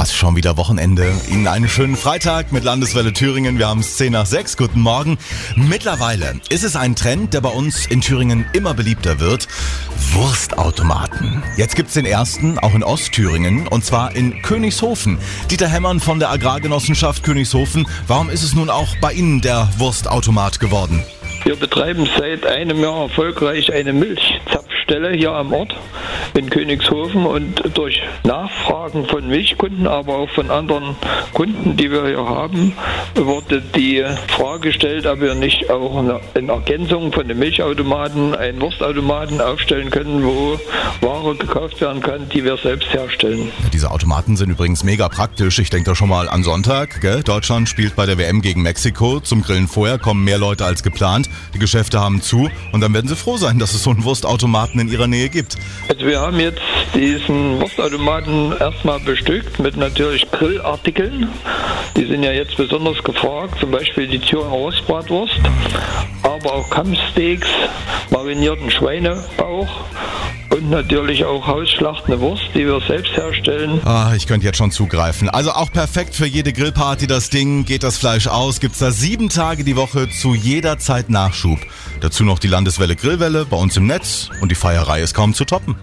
Fast schon wieder Wochenende. Ihnen einen schönen Freitag mit Landeswelle Thüringen. Wir haben es 10 nach 6. Guten Morgen. Mittlerweile ist es ein Trend, der bei uns in Thüringen immer beliebter wird. Wurstautomaten. Jetzt gibt's den ersten, auch in Ostthüringen, und zwar in Königshofen. Dieter Hemmern von der Agrargenossenschaft Königshofen. Warum ist es nun auch bei Ihnen der Wurstautomat geworden? Wir betreiben seit einem Jahr erfolgreich eine Milchzapfstelle hier am Ort in Königshofen und durch Nachfragen von Milchkunden, aber auch von anderen Kunden, die wir hier haben, wurde die Frage gestellt, ob wir nicht auch in Ergänzung von den Milchautomaten einen Wurstautomaten aufstellen können, wo Ware gekauft werden kann, die wir selbst herstellen. Diese Automaten sind übrigens mega praktisch. Ich denke da schon mal an Sonntag. Gell? Deutschland spielt bei der WM gegen Mexiko. Zum Grillen vorher kommen mehr Leute als geplant. Die Geschäfte haben zu und dann werden sie froh sein, dass es so einen Wurstautomaten in ihrer Nähe gibt. Also wir haben jetzt diesen Wurstautomaten erstmal bestückt mit natürlich Grillartikeln. Die sind ja jetzt besonders gefragt, zum Beispiel die Thüringer Rostbratwurst, aber auch Kampfsteaks, marinierten Schweinebauch und natürlich auch hausschlachtende Wurst, die wir selbst herstellen. Ah, ich könnte jetzt schon zugreifen. Also auch perfekt für jede Grillparty das Ding. Geht das Fleisch aus, gibt's da sieben Tage die Woche zu jeder Zeit Nachschub. Dazu noch die Landeswelle Grillwelle bei uns im Netz und die Feierei ist kaum zu toppen.